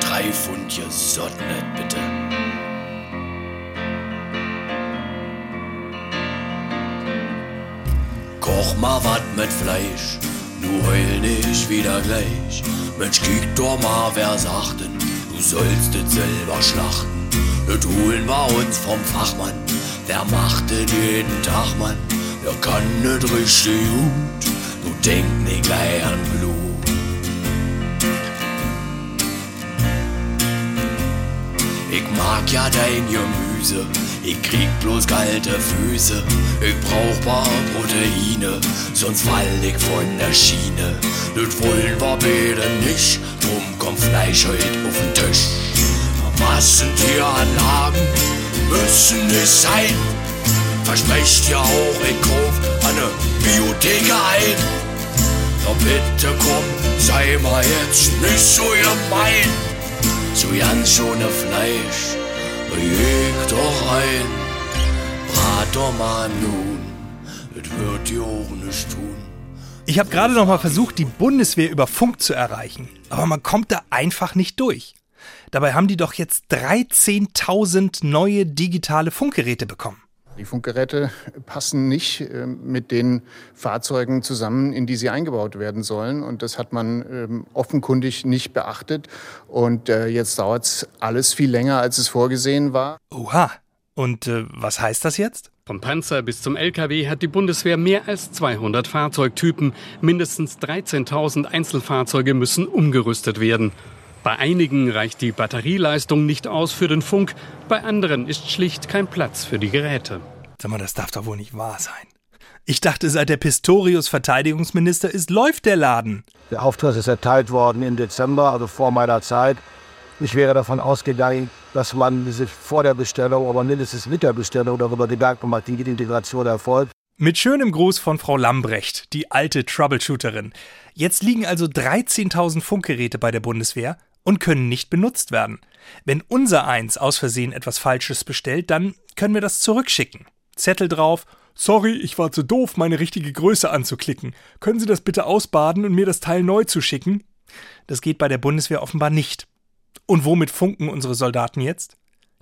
Drei Pfund Gesundheit, bitte. Koch mal wat mit Fleisch, nu heul nicht wieder gleich. Mensch, kick doch mal, wer sagt denn, du sollst es selber schlachten. Das holen wir uns vom Fachmann, der macht es jeden Tag, Mann. Der kann nicht richtig gut, du denk nicht gleich an Blut. Ich mag ja dein Gemüse, ich krieg bloß kalte Füße. Ich brauch paar Proteine, sonst fall ich von der Schiene. Das wollen wir beide nicht, drum kommt Fleisch heut auf den Tisch. Massentieranlagen müssen es sein. Versprecht ja auch, ich kauf eine Biotheke ein. Doch bitte komm, sei mal jetzt nicht so gemein. So ganz ohne Fleisch, leg doch ein. Brat doch mal nun, das wird dir auch nicht tun. Ich habe gerade noch mal versucht, die Bundeswehr über Funk zu erreichen, aber man kommt da einfach nicht durch. Dabei haben die doch jetzt 13.000 neue digitale Funkgeräte bekommen. Die Funkgeräte passen nicht äh, mit den Fahrzeugen zusammen, in die sie eingebaut werden sollen. Und das hat man ähm, offenkundig nicht beachtet. Und äh, jetzt dauert es alles viel länger, als es vorgesehen war. Oha. Und äh, was heißt das jetzt? Vom Panzer bis zum LKW hat die Bundeswehr mehr als 200 Fahrzeugtypen. Mindestens 13.000 Einzelfahrzeuge müssen umgerüstet werden. Bei einigen reicht die Batterieleistung nicht aus für den Funk, bei anderen ist schlicht kein Platz für die Geräte. Sag mal, das darf doch wohl nicht wahr sein. Ich dachte, seit der Pistorius Verteidigungsminister ist, läuft der Laden. Der Auftrag ist erteilt worden im Dezember, also vor meiner Zeit. Ich wäre davon ausgegangen, dass man sich vor der Bestellung, aber mindestens mit der Bestellung darüber Gedanken macht, wie die Integration erfolgt. Mit schönem Gruß von Frau Lambrecht, die alte Troubleshooterin. Jetzt liegen also 13.000 Funkgeräte bei der Bundeswehr und können nicht benutzt werden. Wenn unser eins aus Versehen etwas Falsches bestellt, dann können wir das zurückschicken. Zettel drauf. Sorry, ich war zu doof, meine richtige Größe anzuklicken. Können Sie das bitte ausbaden und mir das Teil neu zuschicken? Das geht bei der Bundeswehr offenbar nicht. Und womit funken unsere Soldaten jetzt?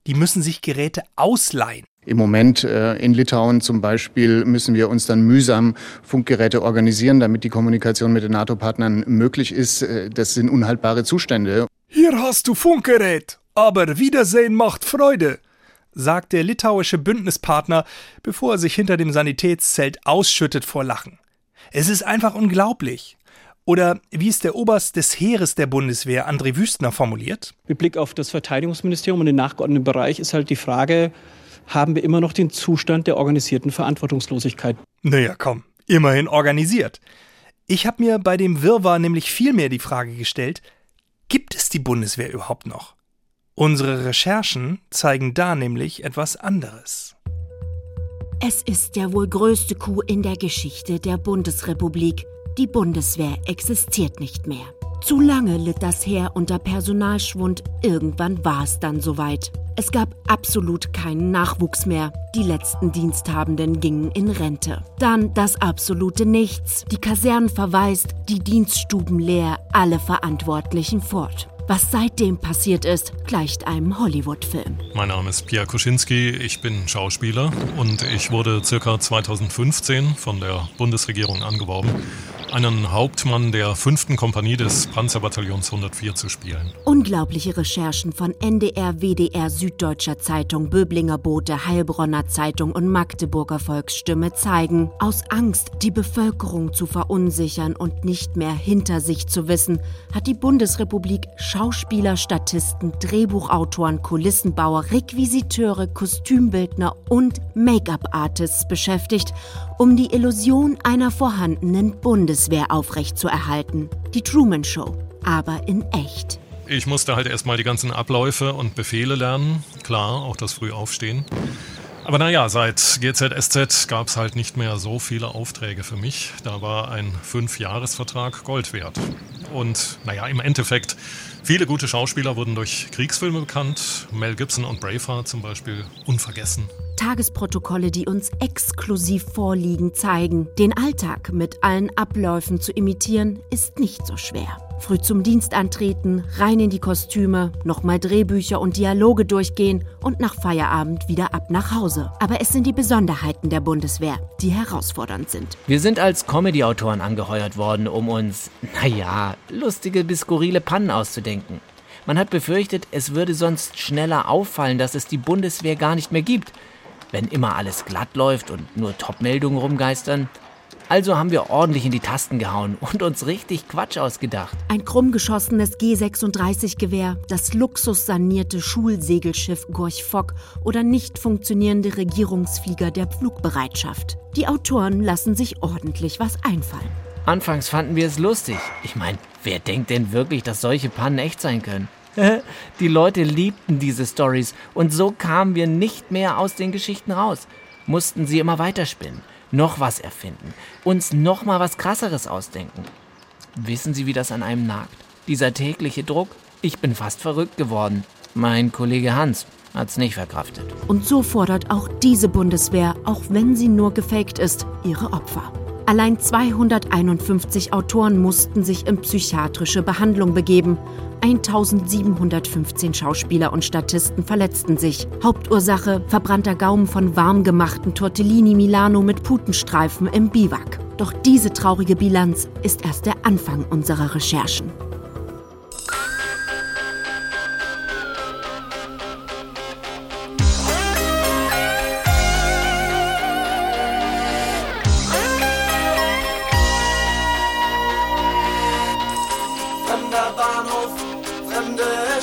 Die müssen sich Geräte ausleihen. Im Moment äh, in Litauen zum Beispiel müssen wir uns dann mühsam Funkgeräte organisieren, damit die Kommunikation mit den NATO-Partnern möglich ist. Äh, das sind unhaltbare Zustände. Hier hast du Funkgerät, aber Wiedersehen macht Freude, sagt der litauische Bündnispartner, bevor er sich hinter dem Sanitätszelt ausschüttet vor Lachen. Es ist einfach unglaublich. Oder wie es der Oberst des Heeres der Bundeswehr, André Wüstner, formuliert? Mit Blick auf das Verteidigungsministerium und den nachgeordneten Bereich ist halt die Frage, haben wir immer noch den Zustand der organisierten Verantwortungslosigkeit? Naja, komm, immerhin organisiert. Ich habe mir bei dem Wirrwarr nämlich vielmehr die Frage gestellt, gibt es die Bundeswehr überhaupt noch? Unsere Recherchen zeigen da nämlich etwas anderes. Es ist der wohl größte Coup in der Geschichte der Bundesrepublik. Die Bundeswehr existiert nicht mehr. Zu lange litt das Heer unter Personalschwund, irgendwann war es dann soweit. Es gab absolut keinen Nachwuchs mehr. Die letzten Diensthabenden gingen in Rente. Dann das absolute Nichts. Die Kasernen verwaist, die Dienststuben leer, alle Verantwortlichen fort. Was seitdem passiert ist, gleicht einem Hollywood-Film. Mein Name ist Pierre Kuschinski, ich bin Schauspieler und ich wurde circa 2015 von der Bundesregierung angeworben, einen Hauptmann der 5. Kompanie des Panzerbataillons 104 zu spielen. Unglaubliche Recherchen von NDR, WDR, Süddeutscher Zeitung, Böblinger Bote, Heilbronner Zeitung und Magdeburger Volksstimme zeigen, aus Angst, die Bevölkerung zu verunsichern und nicht mehr hinter sich zu wissen, hat die Bundesrepublik Schauspieler, Statisten, Drehbuchautoren, Kulissenbauer, Requisiteure, Kostümbildner und Make-up-Artists beschäftigt, um die Illusion einer vorhandenen Bundeswehr aufrechtzuerhalten. Die Truman Show, aber in echt. Ich musste halt erstmal die ganzen Abläufe und Befehle lernen, klar, auch das Frühaufstehen. Aber naja, seit GZSZ gab es halt nicht mehr so viele Aufträge für mich. Da war ein Fünfjahresvertrag Gold wert. Und naja, im Endeffekt, viele gute Schauspieler wurden durch Kriegsfilme bekannt. Mel Gibson und Braveheart zum Beispiel unvergessen. Tagesprotokolle, die uns exklusiv vorliegen, zeigen, den Alltag mit allen Abläufen zu imitieren, ist nicht so schwer. Früh zum Dienst antreten, rein in die Kostüme, nochmal Drehbücher und Dialoge durchgehen und nach Feierabend wieder ab nach Hause. Aber es sind die Besonderheiten der Bundeswehr, die herausfordernd sind. Wir sind als Comedy-Autoren angeheuert worden, um uns, naja, lustige bis skurrile Pannen auszudenken. Man hat befürchtet, es würde sonst schneller auffallen, dass es die Bundeswehr gar nicht mehr gibt, wenn immer alles glatt läuft und nur Top-Meldungen rumgeistern. Also haben wir ordentlich in die Tasten gehauen und uns richtig Quatsch ausgedacht. Ein krumm geschossenes G36-Gewehr, das luxussanierte Schulsegelschiff Gorch Fock oder nicht funktionierende Regierungsflieger der Flugbereitschaft. Die Autoren lassen sich ordentlich was einfallen. Anfangs fanden wir es lustig. Ich meine, wer denkt denn wirklich, dass solche Pannen echt sein können? Die Leute liebten diese Stories und so kamen wir nicht mehr aus den Geschichten raus. Mussten sie immer weiterspinnen, noch was erfinden, uns noch mal was krasseres ausdenken. Wissen Sie, wie das an einem nagt? Dieser tägliche Druck? Ich bin fast verrückt geworden. Mein Kollege Hans hat's nicht verkraftet. Und so fordert auch diese Bundeswehr, auch wenn sie nur gefaked ist, ihre Opfer. Allein 251 Autoren mussten sich in psychiatrische Behandlung begeben. 1715 Schauspieler und Statisten verletzten sich. Hauptursache verbrannter Gaumen von warm gemachten Tortellini Milano mit Putenstreifen im Biwak. Doch diese traurige Bilanz ist erst der Anfang unserer Recherchen.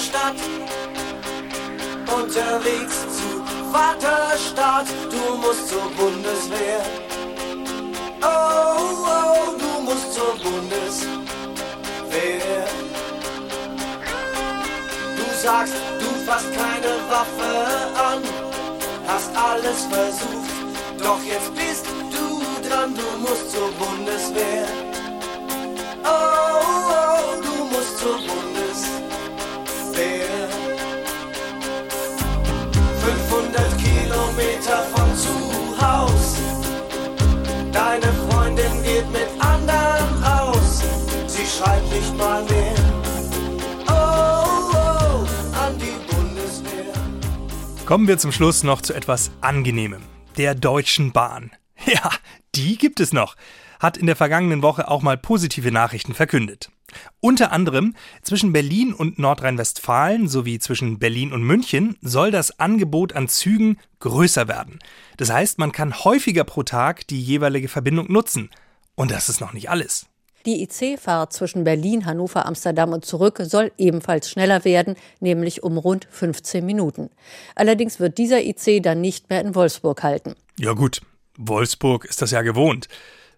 Fremde Stadt. Unterwegs zu Vaterstadt, du musst zur Bundeswehr. Oh, oh, du musst zur Bundeswehr. Du sagst, du fasst keine Waffe an, hast alles versucht, doch jetzt bist du dran, du musst zur Bundeswehr. Oh, oh, du musst zur Bundeswehr. 500 Kilometer von zu Haus. Deine Freundin geht mit anderen aus. Sie schreibt nicht mal mehr. Oh, oh, an die Bundeswehr. Kommen wir zum Schluss noch zu etwas Angenehmem. Der Deutschen Bahn. Ja, die gibt es noch. Hat in der vergangenen Woche auch mal positive Nachrichten verkündet. Unter anderem zwischen Berlin und Nordrhein-Westfalen sowie zwischen Berlin und München soll das Angebot an Zügen größer werden. Das heißt, man kann häufiger pro Tag die jeweilige Verbindung nutzen. Und das ist noch nicht alles. Die IC-Fahrt zwischen Berlin, Hannover, Amsterdam und zurück soll ebenfalls schneller werden, nämlich um rund 15 Minuten. Allerdings wird dieser IC dann nicht mehr in Wolfsburg halten. Ja gut, Wolfsburg ist das ja gewohnt.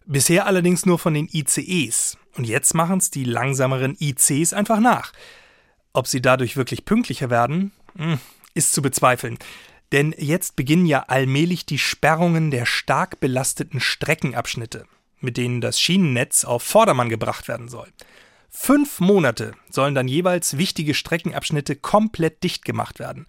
Bisher allerdings nur von den ICEs. Und jetzt machen es die langsameren ICs einfach nach. Ob sie dadurch wirklich pünktlicher werden, hm, ist zu bezweifeln. Denn jetzt beginnen ja allmählich die Sperrungen der stark belasteten Streckenabschnitte, mit denen das Schienennetz auf Vordermann gebracht werden soll. Fünf Monate sollen dann jeweils wichtige Streckenabschnitte komplett dicht gemacht werden.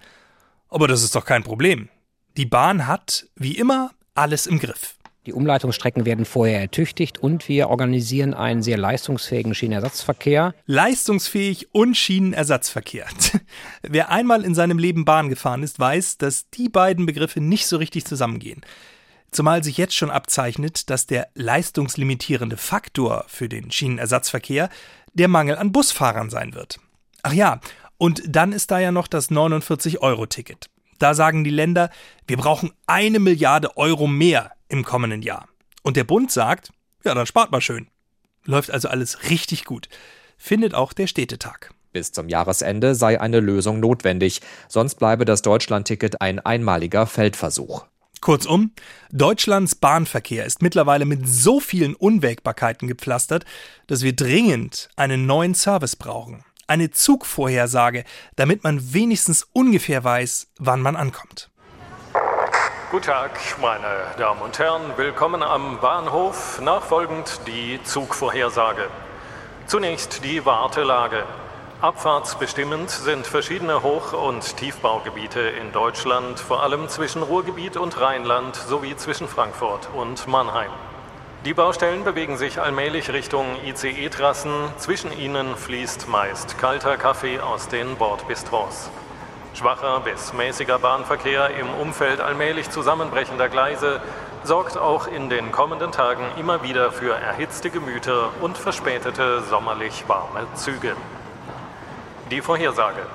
Aber das ist doch kein Problem. Die Bahn hat, wie immer, alles im Griff. Die Umleitungsstrecken werden vorher ertüchtigt und wir organisieren einen sehr leistungsfähigen Schienenersatzverkehr. Leistungsfähig und Schienenersatzverkehr. Wer einmal in seinem Leben Bahn gefahren ist, weiß, dass die beiden Begriffe nicht so richtig zusammengehen. Zumal sich jetzt schon abzeichnet, dass der leistungslimitierende Faktor für den Schienenersatzverkehr der Mangel an Busfahrern sein wird. Ach ja, und dann ist da ja noch das 49-Euro-Ticket. Da sagen die Länder, wir brauchen eine Milliarde Euro mehr im kommenden Jahr. Und der Bund sagt, ja, dann spart mal schön. Läuft also alles richtig gut. Findet auch der Städtetag. Bis zum Jahresende sei eine Lösung notwendig, sonst bleibe das Deutschlandticket ein einmaliger Feldversuch. Kurzum, Deutschlands Bahnverkehr ist mittlerweile mit so vielen Unwägbarkeiten gepflastert, dass wir dringend einen neuen Service brauchen. Eine Zugvorhersage, damit man wenigstens ungefähr weiß, wann man ankommt. Guten Tag, meine Damen und Herren. Willkommen am Bahnhof. Nachfolgend die Zugvorhersage. Zunächst die Wartelage. Abfahrtsbestimmend sind verschiedene Hoch- und Tiefbaugebiete in Deutschland, vor allem zwischen Ruhrgebiet und Rheinland sowie zwischen Frankfurt und Mannheim. Die Baustellen bewegen sich allmählich Richtung ICE-Trassen. Zwischen ihnen fließt meist kalter Kaffee aus den Bordbistros. Schwacher bis mäßiger Bahnverkehr im Umfeld allmählich zusammenbrechender Gleise sorgt auch in den kommenden Tagen immer wieder für erhitzte Gemüter und verspätete sommerlich warme Züge. Die Vorhersage.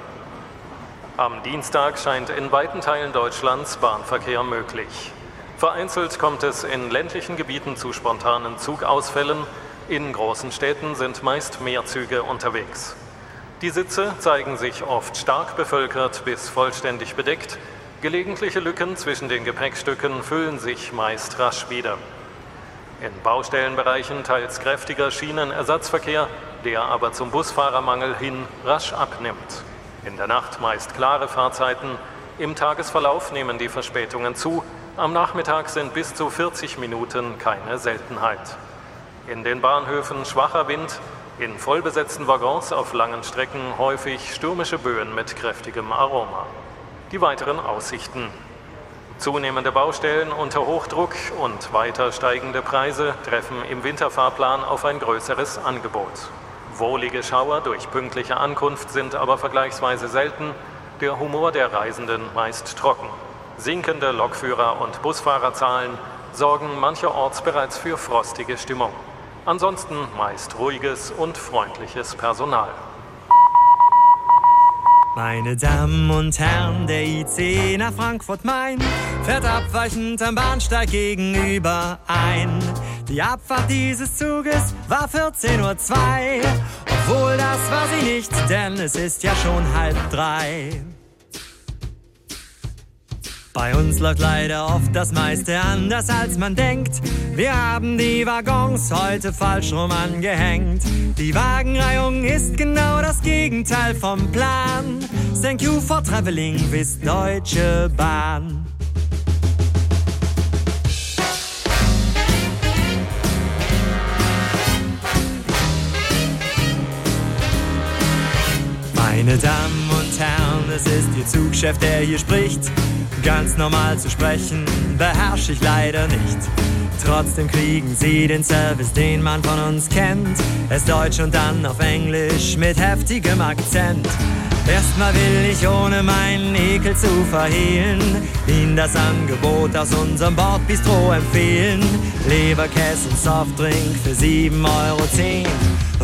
Am Dienstag scheint in weiten Teilen Deutschlands Bahnverkehr möglich. Vereinzelt kommt es in ländlichen Gebieten zu spontanen Zugausfällen. In großen Städten sind meist mehr Züge unterwegs. Die Sitze zeigen sich oft stark bevölkert bis vollständig bedeckt. Gelegentliche Lücken zwischen den Gepäckstücken füllen sich meist rasch wieder. In Baustellenbereichen teils kräftiger Schienenersatzverkehr, der aber zum Busfahrermangel hin rasch abnimmt. In der Nacht meist klare Fahrzeiten, im Tagesverlauf nehmen die Verspätungen zu, am Nachmittag sind bis zu 40 Minuten keine Seltenheit. In den Bahnhöfen schwacher Wind, in vollbesetzten Waggons auf langen Strecken häufig stürmische Böen mit kräftigem Aroma. Die weiteren Aussichten. Zunehmende Baustellen unter Hochdruck und weiter steigende Preise treffen im Winterfahrplan auf ein größeres Angebot. Wohlige Schauer durch pünktliche Ankunft sind aber vergleichsweise selten, der Humor der Reisenden meist trocken. Sinkende Lokführer- und Busfahrerzahlen sorgen mancherorts bereits für frostige Stimmung. Ansonsten meist ruhiges und freundliches Personal. Meine Damen und Herren, der IC nach Frankfurt-Main fährt abweichend am Bahnsteig gegenüber ein. Die Abfahrt dieses Zuges war 14.02 Uhr, obwohl das war sie nicht, denn es ist ja schon halb drei. Bei uns läuft leider oft das meiste anders als man denkt. Wir haben die Waggons heute falsch rum angehängt. Die Wagenreihung ist genau das Gegenteil vom Plan. Thank you for traveling with Deutsche Bahn. Meine Damen und Herren, es ist Ihr Zugchef, der hier spricht. Ganz normal zu sprechen, beherrsche ich leider nicht. Trotzdem kriegen Sie den Service, den man von uns kennt. Erst Deutsch und dann auf Englisch mit heftigem Akzent. Erstmal will ich ohne meinen Ekel zu verhehlen, Ihnen das Angebot aus unserem Bordbistro empfehlen. Leberkäse und Softdrink für 7,10 Euro.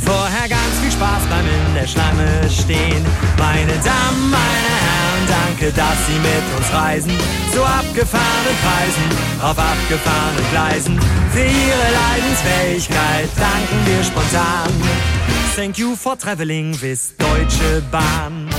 Vorher ganz viel Spaß beim in der Schlange stehen. Meine Damen, meine Herren, danke, dass Sie mit uns reisen. Zu abgefahrenen Preisen, auf abgefahrenen Gleisen. Für Ihre Leidensfähigkeit danken wir spontan. Thank you for traveling with Deutsche Bahn.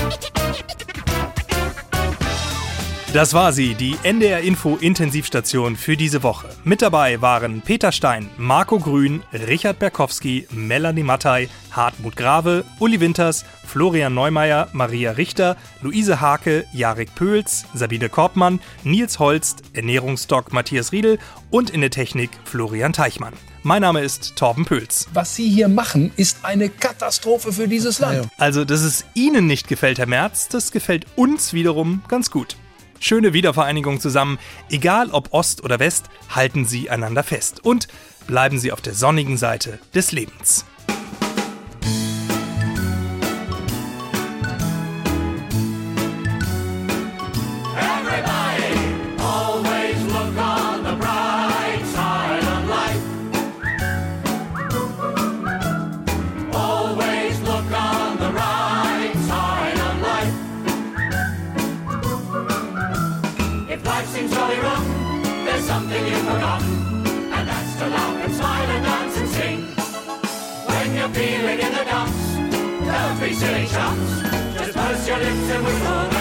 Das war sie, die NDR Info Intensivstation für diese Woche. Mit dabei waren Peter Stein, Marco Grün, Richard Berkowski, Melanie Mattei, Hartmut Grave, Uli Winters, Florian Neumeier, Maria Richter, Luise Hake, Jarek Pöls, Sabine Korbmann, Nils Holst, Ernährungsdoc Matthias Riedel und in der Technik Florian Teichmann. Mein Name ist Torben Pöls. Was Sie hier machen, ist eine Katastrophe für dieses Land. Also, dass es Ihnen nicht gefällt, Herr Merz, das gefällt uns wiederum ganz gut. Schöne Wiedervereinigung zusammen. Egal ob Ost oder West, halten Sie einander fest und bleiben Sie auf der sonnigen Seite des Lebens. sur les charts, je and sur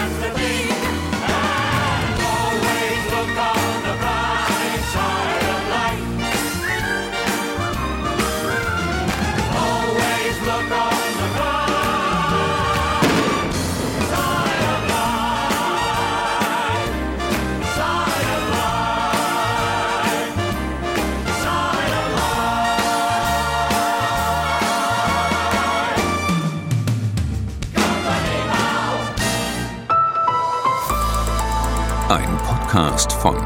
Ein Podcast von NDR Info.